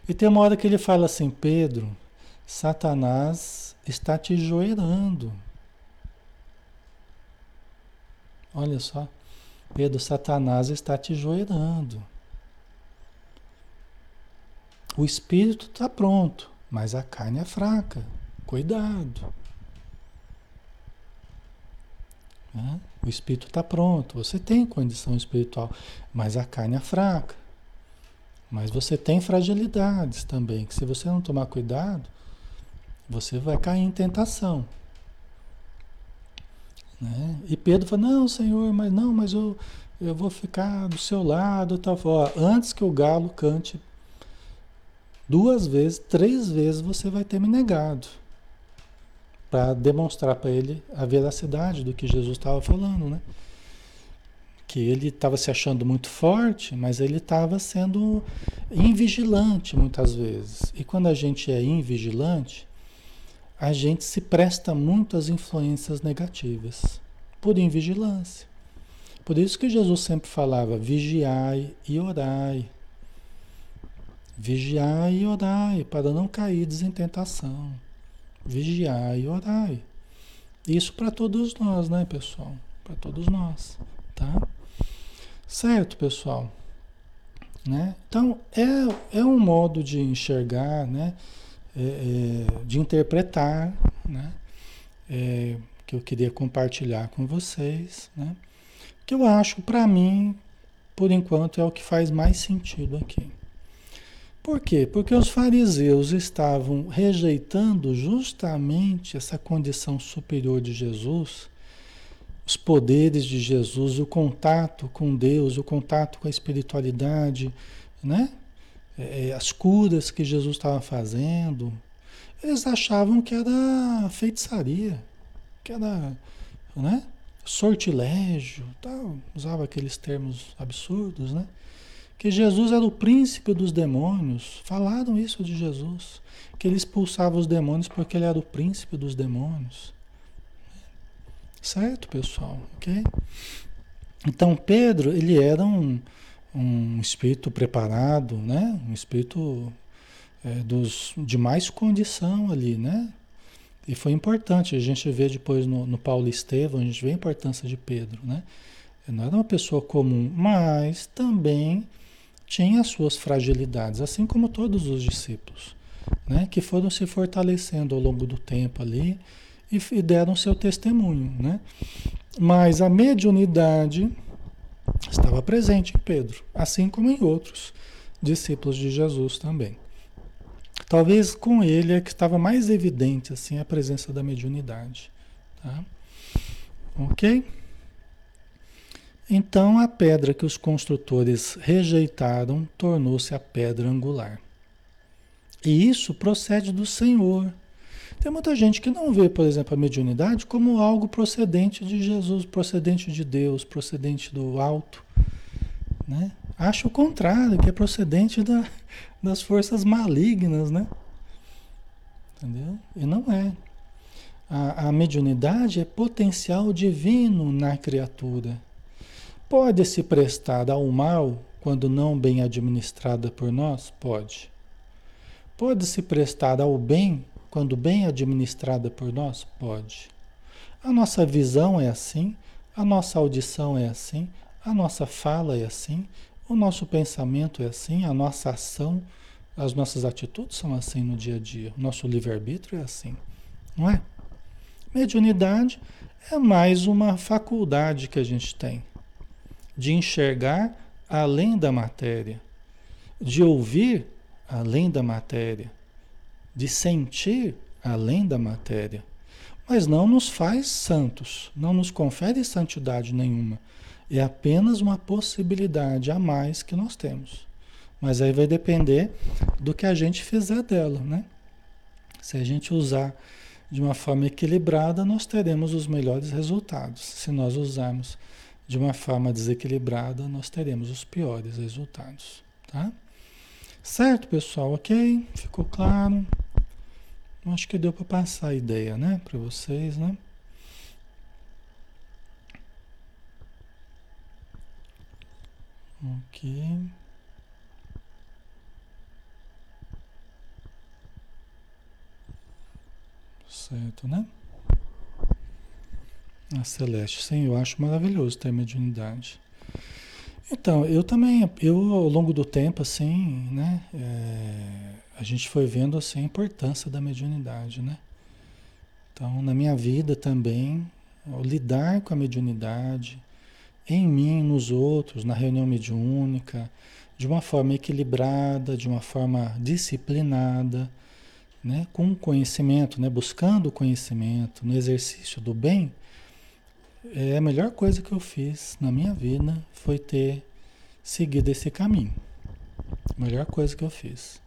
E tem uma hora que ele fala assim, Pedro, Satanás está te joelhando. Olha só. Pedro, Satanás está te joelhando. O espírito está pronto, mas a carne é fraca. Cuidado. O espírito está pronto, você tem condição espiritual, mas a carne é fraca. Mas você tem fragilidades também, que se você não tomar cuidado, você vai cair em tentação. Né? E Pedro falou, não, Senhor, mas não, mas eu, eu vou ficar do seu lado. Tal. Ó, antes que o galo cante duas vezes, três vezes, você vai ter me negado. Para demonstrar para ele a veracidade do que Jesus estava falando, né? Que ele estava se achando muito forte, mas ele estava sendo invigilante muitas vezes. E quando a gente é invigilante, a gente se presta muito às influências negativas, por invigilância. Por isso que Jesus sempre falava: vigiai e orai. Vigiai e orai, para não cair em tentação. Vigiai e orai. Isso para todos nós, né, pessoal? Para todos nós, tá? Certo, pessoal? Né? Então, é, é um modo de enxergar, né? É, é, de interpretar, né? É, que eu queria compartilhar com vocês, né? Que eu acho, para mim, por enquanto, é o que faz mais sentido aqui. Por quê? Porque os fariseus estavam rejeitando justamente essa condição superior de Jesus, os poderes de Jesus, o contato com Deus, o contato com a espiritualidade, né? é, as curas que Jesus estava fazendo, eles achavam que era feitiçaria, que era né, sortilégio, tal, usava aqueles termos absurdos, né? Que Jesus era o príncipe dos demônios, falaram isso de Jesus, que ele expulsava os demônios porque ele era o príncipe dos demônios. Certo, pessoal? Ok? Então Pedro, ele era um, um espírito preparado, né? Um espírito é, dos, de mais condição ali, né? E foi importante, a gente vê depois no, no Paulo Estevão, a gente vê a importância de Pedro, né? Ele não era uma pessoa comum, mas também tinha as suas fragilidades, assim como todos os discípulos, né? Que foram se fortalecendo ao longo do tempo ali e, e deram seu testemunho, né? Mas a mediunidade estava presente em Pedro, assim como em outros discípulos de Jesus também. Talvez com ele é que estava mais evidente assim a presença da mediunidade. Tá? Ok? Então a pedra que os construtores rejeitaram tornou-se a pedra angular. E isso procede do Senhor, tem muita gente que não vê, por exemplo, a mediunidade como algo procedente de Jesus, procedente de Deus, procedente do alto. Né? Acha o contrário, que é procedente da, das forças malignas, né? Entendeu? E não é. A, a mediunidade é potencial divino na criatura. Pode se prestar ao mal quando não bem administrada por nós? Pode. Pode se prestar ao bem quando bem administrada por nós? Pode. A nossa visão é assim, a nossa audição é assim, a nossa fala é assim, o nosso pensamento é assim, a nossa ação, as nossas atitudes são assim no dia a dia, o nosso livre-arbítrio é assim, não é? Mediunidade é mais uma faculdade que a gente tem de enxergar além da matéria, de ouvir além da matéria, de sentir além da matéria. Mas não nos faz santos, não nos confere santidade nenhuma. É apenas uma possibilidade a mais que nós temos. Mas aí vai depender do que a gente fizer dela, né? Se a gente usar de uma forma equilibrada, nós teremos os melhores resultados. Se nós usarmos de uma forma desequilibrada, nós teremos os piores resultados, tá? Certo, pessoal? Ok? Ficou claro? Acho que deu para passar a ideia, né, para vocês, né? Ok. Certo, né? A Celeste, sim, eu acho maravilhoso ter mediunidade. Então, eu também, eu ao longo do tempo, assim, né, é, a gente foi vendo, assim, a importância da mediunidade, né? Então, na minha vida também, lidar com a mediunidade, em mim, nos outros, na reunião mediúnica, de uma forma equilibrada, de uma forma disciplinada, né, com conhecimento, né, buscando conhecimento, no exercício do bem, é a melhor coisa que eu fiz na minha vida foi ter seguido esse caminho. A melhor coisa que eu fiz.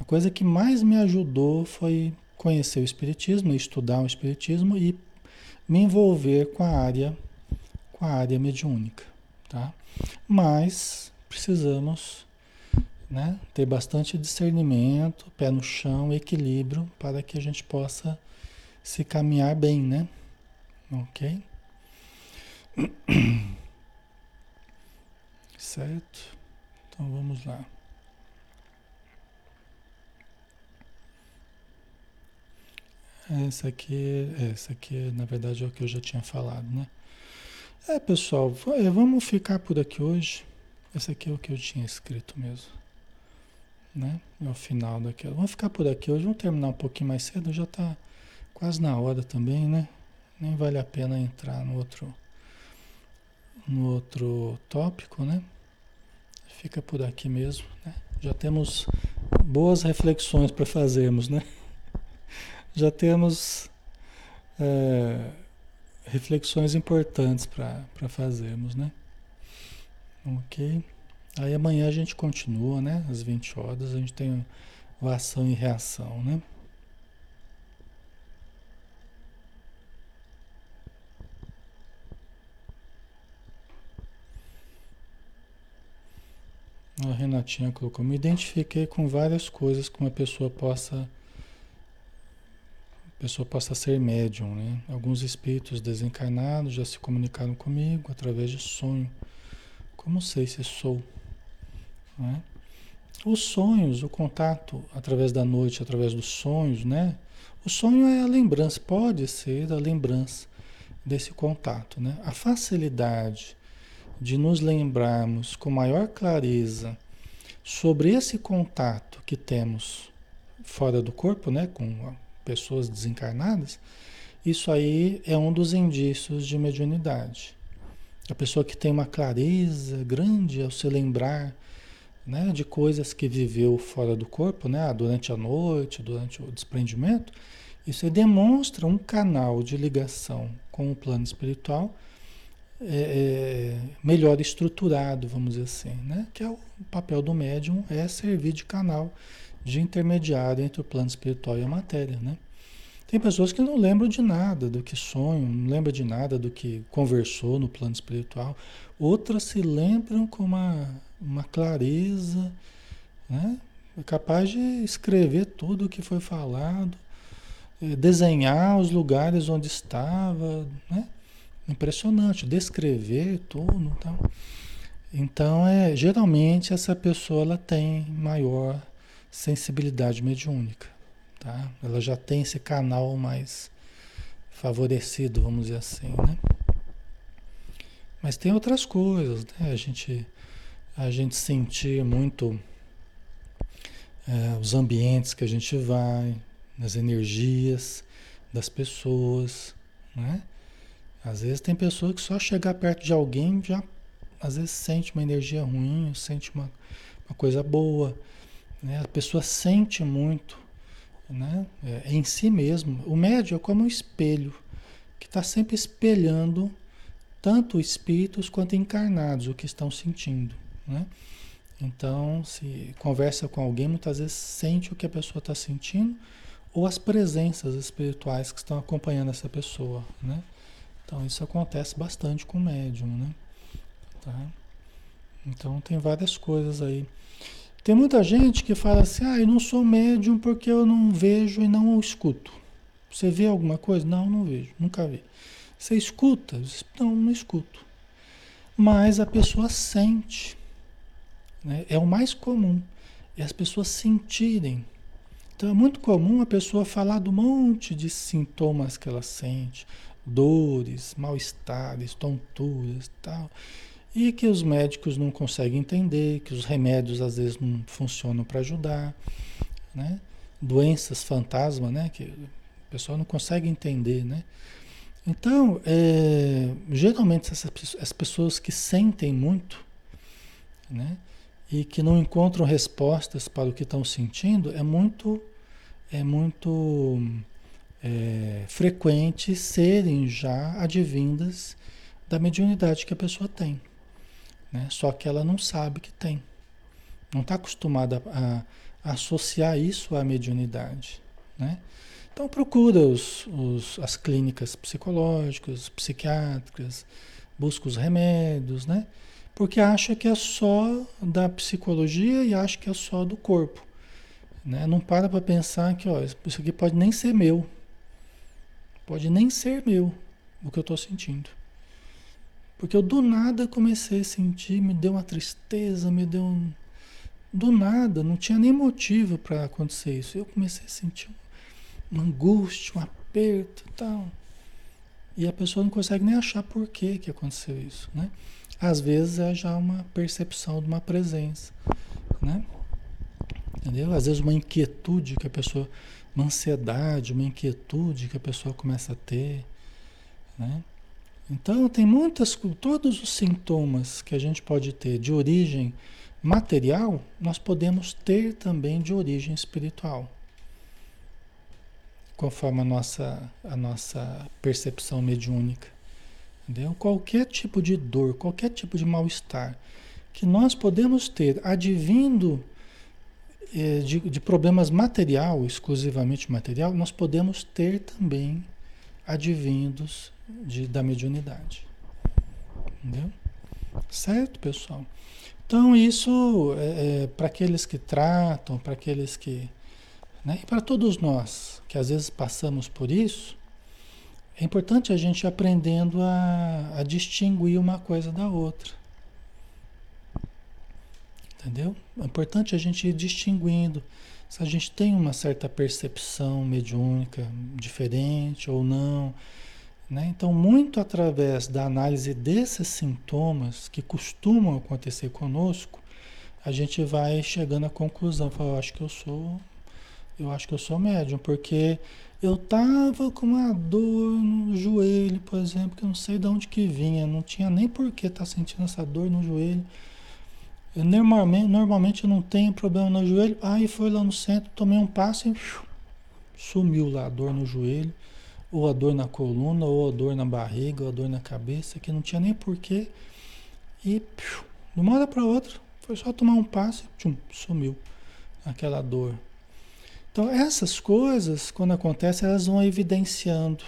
A coisa que mais me ajudou foi conhecer o Espiritismo, estudar o Espiritismo e me envolver com a área com a área mediúnica, tá? Mas precisamos né, ter bastante discernimento, pé no chão, equilíbrio, para que a gente possa se caminhar bem, né? Ok? Certo? Então vamos lá. Essa aqui, essa aqui, na verdade, é o que eu já tinha falado, né? É, pessoal, é, vamos ficar por aqui hoje. Esse aqui é o que eu tinha escrito mesmo. Né? É o final daquela. Vamos ficar por aqui hoje. Vamos terminar um pouquinho mais cedo. Já está quase na hora também, né? Nem vale a pena entrar no outro, no outro tópico, né? Fica por aqui mesmo, né? Já temos boas reflexões para fazermos, né? Já temos. É, reflexões importantes para fazermos, né? Ok? Aí amanhã a gente continua, né? Às 20 horas a gente tem o ação e reação, né? A Renatinha colocou, me identifiquei com várias coisas que uma pessoa possa a pessoa possa ser médium, né? Alguns espíritos desencarnados já se comunicaram comigo através de sonho. Como sei se sou? Né? Os sonhos, o contato através da noite, através dos sonhos, né? O sonho é a lembrança, pode ser a lembrança desse contato, né? A facilidade de nos lembrarmos com maior clareza sobre esse contato que temos fora do corpo, né? Com pessoas desencarnadas, isso aí é um dos indícios de mediunidade. A pessoa que tem uma clareza grande ao se lembrar né, de coisas que viveu fora do corpo, né, durante a noite, durante o desprendimento, isso demonstra um canal de ligação com o plano espiritual é, é, melhor estruturado, vamos dizer assim, né? que é o papel do médium, é servir de canal de intermediário entre o plano espiritual e a matéria, né? Tem pessoas que não lembram de nada do que sonham, não lembram de nada do que conversou no plano espiritual. Outras se lembram com uma, uma clareza, né? É capaz de escrever tudo o que foi falado, eh, desenhar os lugares onde estava, né? Impressionante, descrever tudo, então. Então, é, geralmente essa pessoa ela tem maior sensibilidade mediúnica, tá? Ela já tem esse canal mais favorecido, vamos dizer assim, né? Mas tem outras coisas, né? A gente, a gente sentir muito é, os ambientes que a gente vai, as energias das pessoas, né? Às vezes tem pessoa que só chegar perto de alguém já às vezes sente uma energia ruim, sente uma, uma coisa boa, né? A pessoa sente muito, né? É, em si mesmo. O médio é como um espelho que está sempre espelhando tanto espíritos quanto encarnados o que estão sentindo, né? Então, se conversa com alguém, muitas vezes sente o que a pessoa está sentindo ou as presenças espirituais que estão acompanhando essa pessoa, né? Então, isso acontece bastante com o médium, né? Tá? Então, tem várias coisas aí. Tem muita gente que fala assim, ah, eu não sou médium porque eu não vejo e não escuto. Você vê alguma coisa? Não, não vejo, nunca vi. Você escuta? Não, não escuto. Mas a pessoa sente. Né? É o mais comum. É as pessoas sentirem. Então é muito comum a pessoa falar do monte de sintomas que ela sente, dores, mal-estares, tonturas tal. E que os médicos não conseguem entender, que os remédios às vezes não funcionam para ajudar, né? Doenças fantasma, né? Que a pessoa não consegue entender, né? Então, é, geralmente essas, as pessoas que sentem muito, né? e que não encontram respostas para o que estão sentindo, é muito, é muito é, frequente serem já advindas da mediunidade que a pessoa tem. Né? Só que ela não sabe que tem. Não está acostumada a, a, associar isso à mediunidade. Né? Então procura os, os, as clínicas psicológicas, psiquiátricas, busca os remédios, né? porque acha que é só da psicologia e acha que é só do corpo. Né? Não para para pensar que ó, isso aqui pode nem ser meu. Pode nem ser meu o que eu estou sentindo. Porque eu do nada comecei a sentir, me deu uma tristeza, me deu um. Do nada, não tinha nem motivo para acontecer isso. Eu comecei a sentir uma angústia, um aperto e tal. E a pessoa não consegue nem achar por que, aconteceu isso, né? Às vezes é já uma percepção de uma presença, né? Entendeu? Às vezes uma inquietude que a pessoa, uma ansiedade, uma inquietude que a pessoa começa a ter, né? Então tem muitas, todos os sintomas que a gente pode ter de origem material, nós podemos ter também de origem espiritual, conforme a nossa, a nossa percepção mediúnica. Entendeu? Qualquer tipo de dor, qualquer tipo de mal-estar que nós podemos ter advindo de, de, problemas material, exclusivamente material, nós podemos ter também advindos de, da mediunidade. Entendeu? Certo, pessoal? Então, isso é, é para aqueles que tratam, para aqueles que. Né? E para todos nós que às vezes passamos por isso, é importante a gente ir aprendendo a, a distinguir uma coisa da outra. Entendeu? É importante a gente ir distinguindo se a gente tem uma certa percepção mediúnica diferente ou não. Né? Então, muito através da análise desses sintomas que costumam acontecer conosco, a gente vai chegando à conclusão, fala, eu acho que eu sou, eu acho que eu sou médium, porque eu tava com uma dor no joelho, por exemplo, que eu não sei de onde que vinha, não tinha nem por que estar tá sentindo essa dor no joelho. Eu normalmente, normalmente eu não tenho problema no joelho. Aí foi lá no centro, tomei um passo e sumiu lá a dor no joelho, ou a dor na coluna, ou a dor na barriga, ou a dor na cabeça, que não tinha nem porquê. E de uma hora para outra, foi só tomar um passo e sumiu aquela dor. Então, essas coisas, quando acontecem, elas vão evidenciando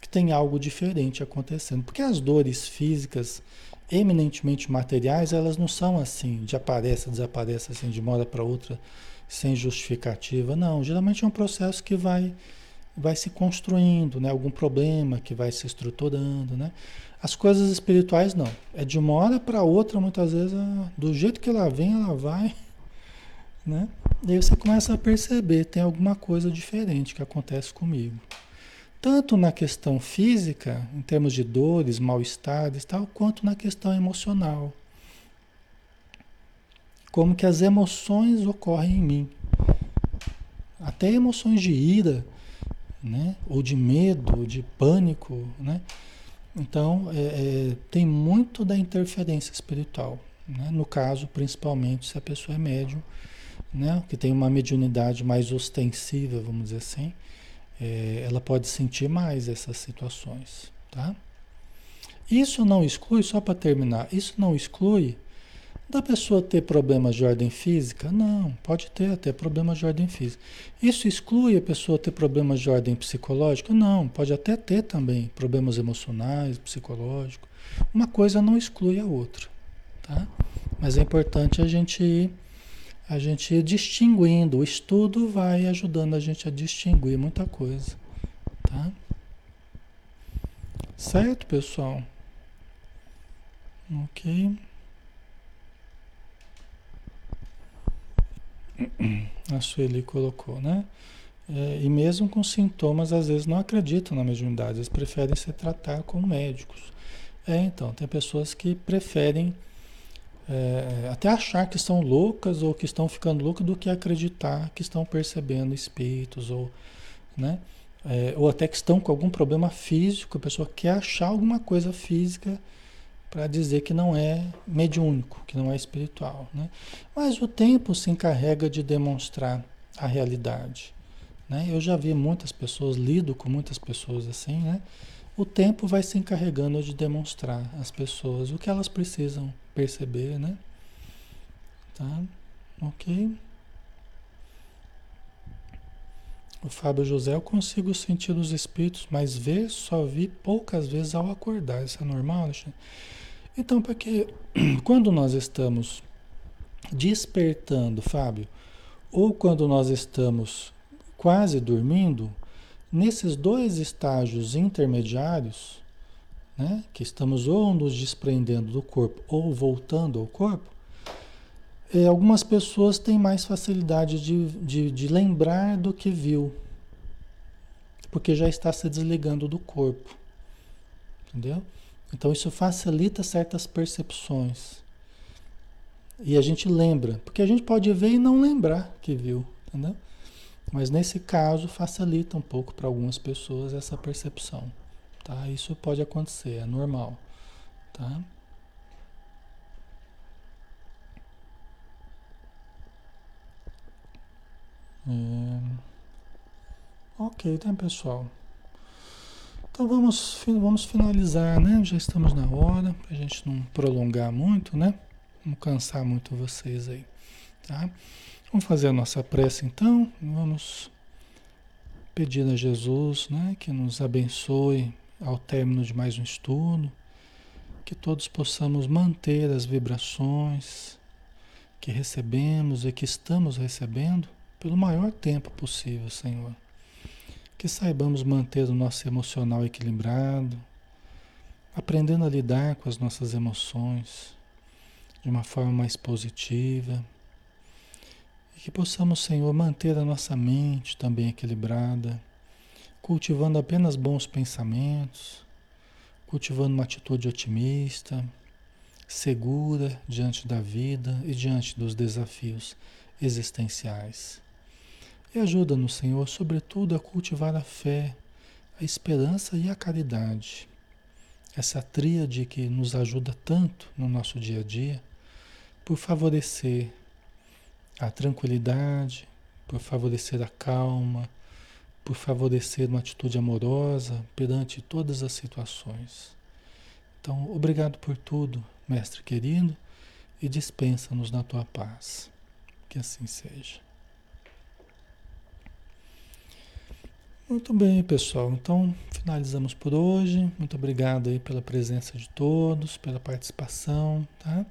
que tem algo diferente acontecendo. Porque as dores físicas, eminentemente materiais, elas não são assim, de aparece, desaparece assim de uma hora para outra, sem justificativa. Não, geralmente é um processo que vai, vai se construindo, né? Algum problema que vai se estruturando, né? As coisas espirituais não. É de uma hora para outra, muitas vezes, do jeito que ela vem, ela vai, né? E aí você começa a perceber, tem alguma coisa diferente que acontece comigo. Tanto na questão física, em termos de dores, mal-estares, tal, quanto na questão emocional. Como que as emoções ocorrem em mim. Até emoções de ira, né? ou de medo, de pânico. Né? Então, é, é, tem muito da interferência espiritual. Né? No caso, principalmente, se a pessoa é médium, né? que tem uma mediunidade mais ostensiva, vamos dizer assim, é, ela pode sentir mais essas situações. Tá? Isso não exclui, só para terminar, isso não exclui da pessoa ter problemas de ordem física? Não, pode ter até problemas de ordem física. Isso exclui a pessoa ter problemas de ordem psicológica? Não, pode até ter também problemas emocionais, psicológicos. Uma coisa não exclui a outra, tá? Mas é importante a gente ir, a gente ir distinguindo. O estudo vai ajudando a gente a distinguir muita coisa, tá? Certo, pessoal? Ok. A Sueli colocou, né? É, e mesmo com sintomas, às vezes não acreditam na mediunidade, eles preferem se tratar com médicos. É, então, tem pessoas que preferem é, até achar que estão loucas ou que estão ficando loucas do que acreditar que estão percebendo espíritos ou, né? É, ou até que estão com algum problema físico, a pessoa quer achar alguma coisa física para dizer que não é mediúnico, que não é espiritual. Né? Mas o tempo se encarrega de demonstrar a realidade. Né? Eu já vi muitas pessoas, lido com muitas pessoas assim, né? O tempo vai se encarregando de demonstrar às pessoas o que elas precisam perceber, né? Tá? Ok? O Fábio José, eu consigo sentir os espíritos, mas ver só vi poucas vezes ao acordar. Isso é normal, Alexandre? Então, porque quando nós estamos despertando, Fábio, ou quando nós estamos quase dormindo, nesses dois estágios intermediários, né, que estamos ou nos desprendendo do corpo ou voltando ao corpo, é, algumas pessoas têm mais facilidade de, de, de lembrar do que viu, porque já está se desligando do corpo. Entendeu? Então isso facilita certas percepções. E a gente lembra, porque a gente pode ver e não lembrar que viu, entendeu? Mas nesse caso facilita um pouco para algumas pessoas essa percepção, tá? Isso pode acontecer, é normal, tá? É... Ok, então pessoal. Então vamos, vamos finalizar, né? Já estamos na hora, para a gente não prolongar muito, né? Não cansar muito vocês aí, tá? Vamos fazer a nossa prece então. Vamos pedir a Jesus, né? Que nos abençoe ao término de mais um estudo, que todos possamos manter as vibrações que recebemos e que estamos recebendo pelo maior tempo possível, Senhor que saibamos manter o nosso emocional equilibrado, aprendendo a lidar com as nossas emoções de uma forma mais positiva. Que possamos, Senhor, manter a nossa mente também equilibrada, cultivando apenas bons pensamentos, cultivando uma atitude otimista, segura diante da vida e diante dos desafios existenciais. E ajuda-nos, Senhor, sobretudo a cultivar a fé, a esperança e a caridade. Essa tríade que nos ajuda tanto no nosso dia a dia, por favorecer a tranquilidade, por favorecer a calma, por favorecer uma atitude amorosa perante todas as situações. Então, obrigado por tudo, Mestre querido, e dispensa-nos na tua paz. Que assim seja. Muito bem, pessoal. Então, finalizamos por hoje. Muito obrigado aí pela presença de todos, pela participação, tá?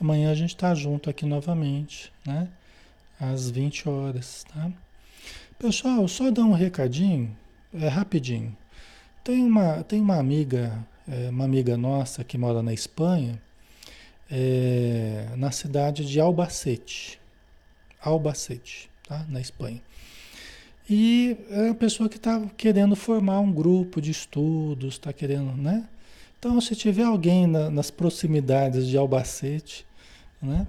Amanhã a gente está junto aqui novamente, né? Às 20 horas, tá? Pessoal, só dar um recadinho, É rapidinho. Tem uma, tem uma amiga, é, uma amiga nossa que mora na Espanha, é, na cidade de Albacete. Albacete, tá? Na Espanha. E é uma pessoa que está querendo formar um grupo de estudos, está querendo, né? Então, se tiver alguém na, nas proximidades de Albacete, né?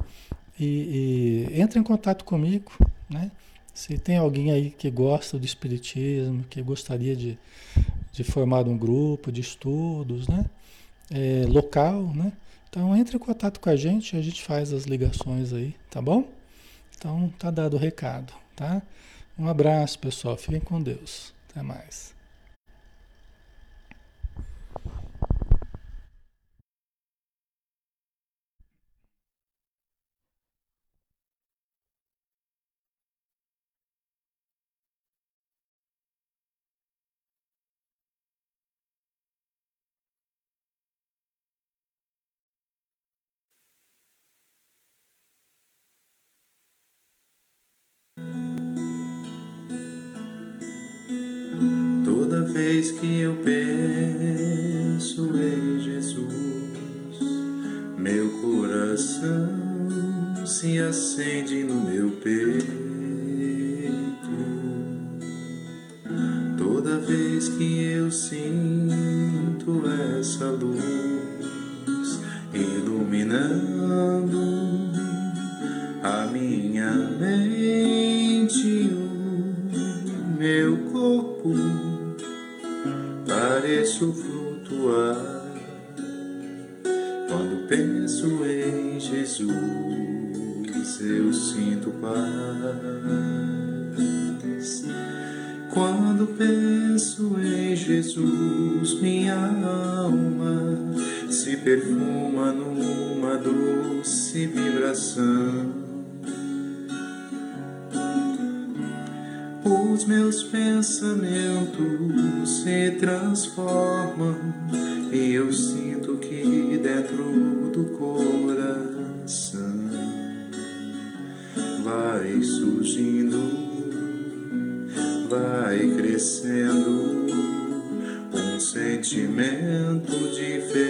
E, e entre em contato comigo, né? Se tem alguém aí que gosta do espiritismo, que gostaria de, de formar um grupo de estudos, né? É, local, né? Então entre em contato com a gente, a gente faz as ligações aí, tá bom? Então tá dado o recado, tá? Um abraço, pessoal. Fiquem com Deus. Até mais. Eu sinto paz quando penso em Jesus. Minha alma se perfuma numa doce vibração os meus pensamentos se transformam e eu sinto que dentro do coração surgindo, vai crescendo um sentimento diferente